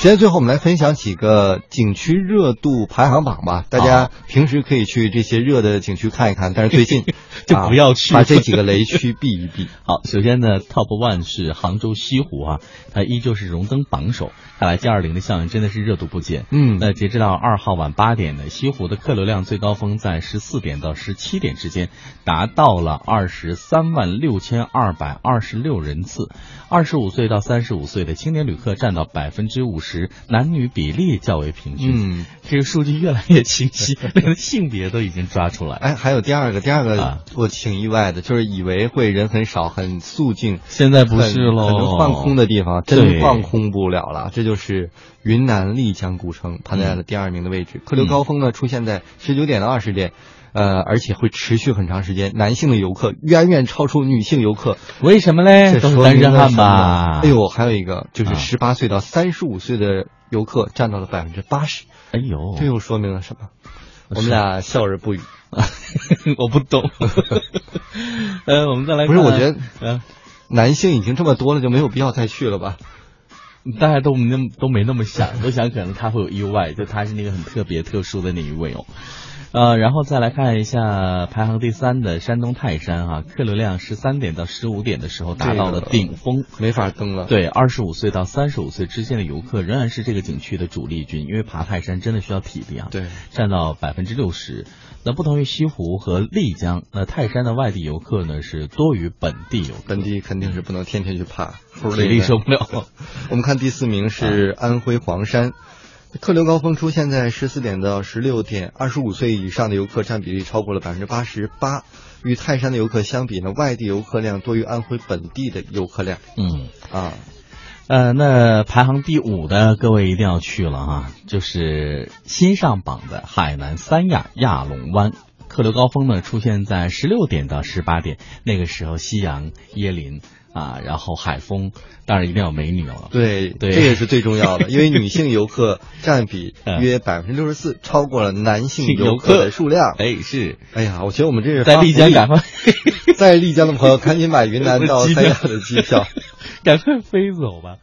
时间最后，我们来分享几个景区热度排行榜吧。大家平时可以去这些热的景区看一看，但是最近 就不要去，把这几个雷区避一避。好，首先呢，Top One 是杭州西湖啊，它依旧是荣登榜首。看来 G 二零的效应真的是热度不减。嗯，那截止到二号晚八点呢，西湖的客流量最高峰在十四点到十七点之间，达到了二十三万六千二百二十六人次。二十五岁到三十五岁的青年旅客占到百分之五十，男女比例较为平均。嗯，这个数据越来越清晰，连性别都已经抓出来。哎，还有第二个，第二个我挺意外的，就是以为会人很少、很肃静，现在不是喽，可能放空的地方真放空不了了。这就就是云南丽江古城排在了第二名的位置，客流高峰呢出现在十九点到二十点，呃，而且会持续很长时间。男性的游客远远超出女性游客，为什么嘞？这是单身汉吧？哎呦，还有一个就是十八岁到三十五岁的游客占到了百分之八十。哎呦，这又说明了什么？我们俩笑而不语。我不懂。呃，我们再来，不是，我觉得，男性已经这么多了，就没有必要再去了吧？大家都没都没那么想，都想可能他会有意外，就他是那个很特别特殊的那一位哦。呃，然后再来看一下排行第三的山东泰山啊，客流量十三点到十五点的时候达到了顶峰，没法登了。对，二十五岁到三十五岁之间的游客仍然是这个景区的主力军，因为爬泰山真的需要体力啊。对，占到百分之六十。那不同于西湖和丽江，那泰山的外地游客呢是多于本地游客，本地肯定是不能天天去爬，体力受不了。我们看第四名是安徽黄山，客流高峰出现在十四点到十六点，二十五岁以上的游客占比例超过了百分之八十八。与泰山的游客相比呢，外地游客量多于安徽本地的游客量。嗯啊。呃，那排行第五的各位一定要去了啊，就是新上榜的海南三亚亚龙湾，客流高峰呢出现在十六点到十八点，那个时候夕阳椰林啊，然后海风，当然一定要美女了。对对，这也是最重要的，因为女性游客 占比约百分之六十四，超过了男性游客的数量。哎，是，哎呀，我觉得我们这是在丽江赶快，在丽江的朋友赶紧买云南 到三亚的机票。赶快飞走吧。